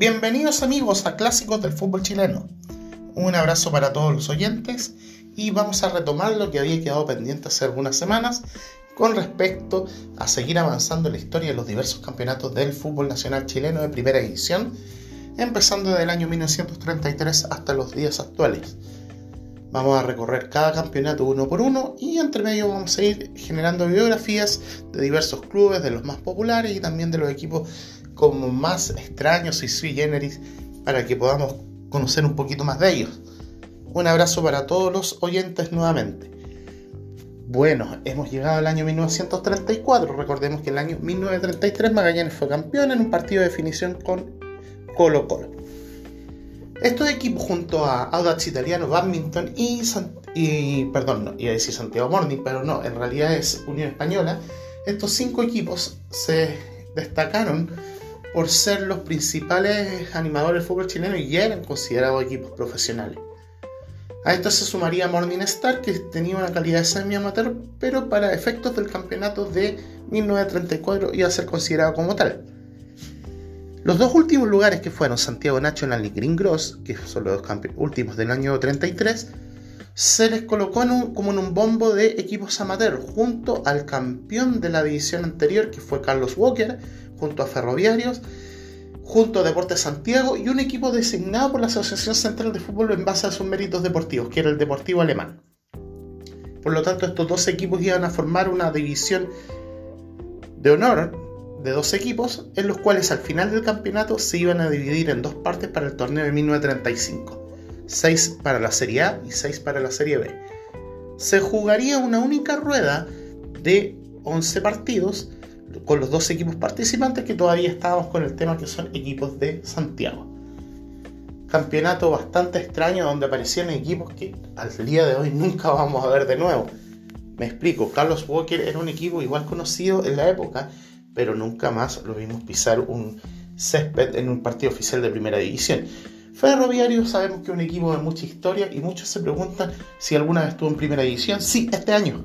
Bienvenidos amigos a Clásicos del Fútbol Chileno. Un abrazo para todos los oyentes y vamos a retomar lo que había quedado pendiente hace algunas semanas con respecto a seguir avanzando en la historia de los diversos campeonatos del fútbol nacional chileno de primera edición, empezando desde el año 1933 hasta los días actuales. Vamos a recorrer cada campeonato uno por uno y entre medio vamos a ir generando biografías de diversos clubes, de los más populares y también de los equipos como más extraños y sui generis para que podamos conocer un poquito más de ellos. Un abrazo para todos los oyentes nuevamente. Bueno, hemos llegado al año 1934. Recordemos que el año 1933 Magallanes fue campeón en un partido de definición con Colo Colo. Estos equipos junto a Audax Italiano, Badminton y, y perdón, no, iba a decir Santiago Morning, pero no, en realidad es Unión Española. Estos cinco equipos se destacaron por ser los principales animadores del fútbol chileno y ya eran considerados equipos profesionales. A esto se sumaría Morning Star, que tenía una calidad semi-amateur, pero para efectos del campeonato de 1934 iba a ser considerado como tal. Los dos últimos lugares que fueron Santiago National y Green Gross, que son los dos últimos del año 33, se les colocó como en un bombo de equipos amateur, junto al campeón de la división anterior, que fue Carlos Walker, junto a Ferroviarios, junto a Deportes Santiago y un equipo designado por la Asociación Central de Fútbol en base a sus méritos deportivos, que era el Deportivo Alemán. Por lo tanto, estos dos equipos iban a formar una división de honor de dos equipos, en los cuales al final del campeonato se iban a dividir en dos partes para el torneo de 1935. 6 para la Serie A y 6 para la Serie B. Se jugaría una única rueda de 11 partidos con los dos equipos participantes que todavía estábamos con el tema que son equipos de Santiago. Campeonato bastante extraño donde aparecían equipos que al día de hoy nunca vamos a ver de nuevo. Me explico, Carlos Walker era un equipo igual conocido en la época pero nunca más lo vimos pisar un césped en un partido oficial de primera división. Ferroviario sabemos que es un equipo de mucha historia y muchos se preguntan si alguna vez estuvo en primera división. Sí, este año.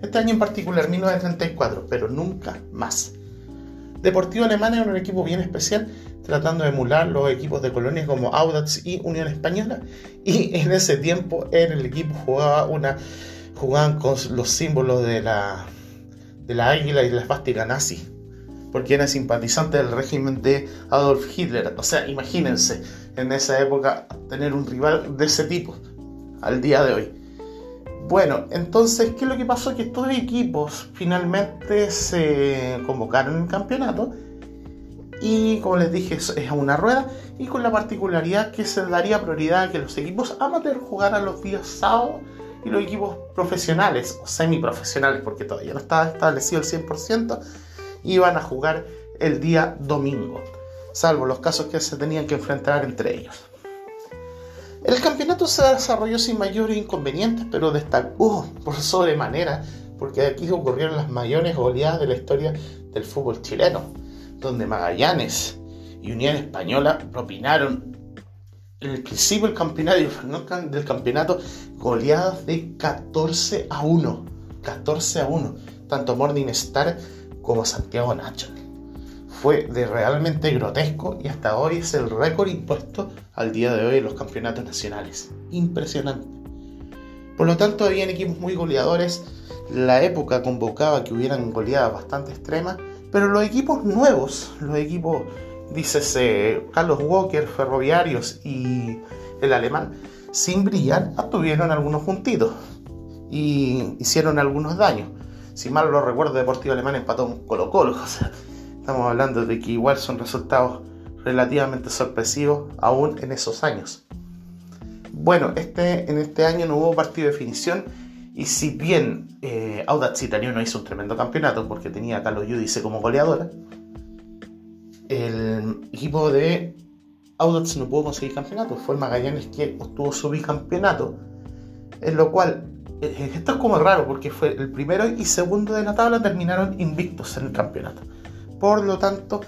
Este año en particular, 1934, pero nunca más. Deportivo Alemán era un equipo bien especial, tratando de emular los equipos de colonias como Audax y Unión Española. Y en ese tiempo en el equipo jugaba una, jugaban con los símbolos de la, de la águila y la esvástica nazi porque era simpatizante del régimen de Adolf Hitler. O sea, imagínense en esa época tener un rival de ese tipo al día de hoy. Bueno, entonces, ¿qué es lo que pasó? Que estos equipos finalmente se convocaron en campeonato y, como les dije, es una rueda y con la particularidad que se daría prioridad a que los equipos amateur jugaran los días sábados y los equipos profesionales o semiprofesionales, porque todavía no estaba establecido el 100%, iban a jugar el día domingo, salvo los casos que se tenían que enfrentar entre ellos. El campeonato se desarrolló sin mayores inconvenientes, pero destacó por sobremanera porque aquí ocurrieron las mayores goleadas de la historia del fútbol chileno, donde Magallanes y Unión Española propinaron en el principio del campeonato, del campeonato goleadas de 14 a 1. 14 a 1. Tanto Morning Star como Santiago Nacho. Fue de realmente grotesco y hasta hoy es el récord impuesto al día de hoy en los campeonatos nacionales. Impresionante. Por lo tanto, habían equipos muy goleadores. La época convocaba que hubieran goleadas bastante extremas, pero los equipos nuevos, los equipos, dices, Carlos Walker, Ferroviarios y el alemán, sin brillar, tuvieron algunos juntitos y hicieron algunos daños si mal lo recuerdo, Deportivo Alemán empató un Colo Colo. estamos hablando de que igual son resultados relativamente sorpresivos aún en esos años. Bueno, este, en este año no hubo partido de definición y si bien eh, Audax Italiano hizo un tremendo campeonato porque tenía a Carlos Yudice como goleadora, el equipo de Audax no pudo conseguir campeonato. Fue Magallanes que obtuvo su bicampeonato, en lo cual eh, esto es como raro porque fue el primero y segundo de la tabla terminaron invictos en el campeonato. Por lo tanto,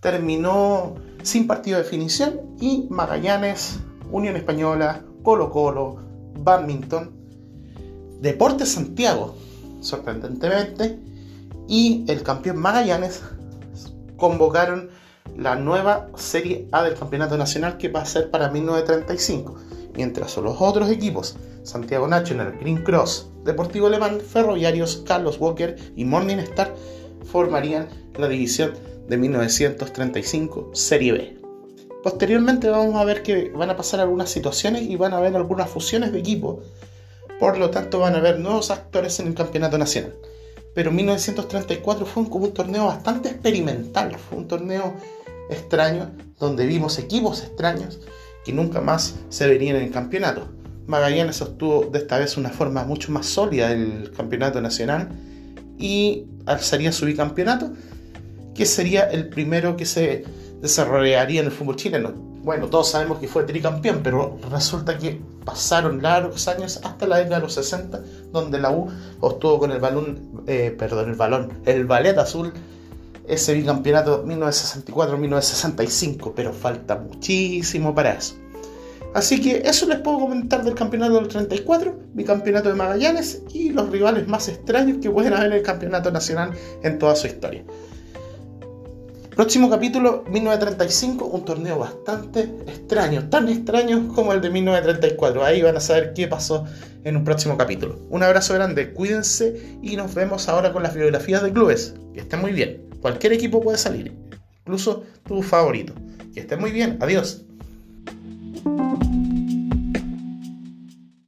terminó sin partido de definición y Magallanes, Unión Española, Colo Colo, Badminton, Deportes Santiago, sorprendentemente, y el campeón Magallanes convocaron la nueva Serie A del Campeonato Nacional que va a ser para 1935, mientras los otros equipos, Santiago National, Green Cross, Deportivo Alemán, Ferroviarios, Carlos Walker y Morning Star, formarían la división de 1935 Serie B. Posteriormente vamos a ver que van a pasar algunas situaciones y van a haber algunas fusiones de equipos, por lo tanto van a haber nuevos actores en el Campeonato Nacional pero 1934 fue como un torneo bastante experimental, fue un torneo extraño donde vimos equipos extraños que nunca más se verían en el campeonato. Magallanes obtuvo de esta vez una forma mucho más sólida del campeonato nacional y alzaría su bicampeonato, que sería el primero que se desarrollaría en el fútbol chileno bueno, todos sabemos que fue tricampeón, pero resulta que pasaron largos años hasta la década de los 60, donde la U obtuvo con el balón, eh, perdón, el balón, el ballet azul, ese bicampeonato 1964-1965, pero falta muchísimo para eso. Así que eso les puedo comentar del campeonato del 34, bicampeonato de Magallanes y los rivales más extraños que pueden haber en el campeonato nacional en toda su historia. Próximo capítulo, 1935, un torneo bastante extraño, tan extraño como el de 1934. Ahí van a saber qué pasó en un próximo capítulo. Un abrazo grande, cuídense y nos vemos ahora con las biografías de clubes. Que estén muy bien. Cualquier equipo puede salir, incluso tu favorito. Que estén muy bien, adiós.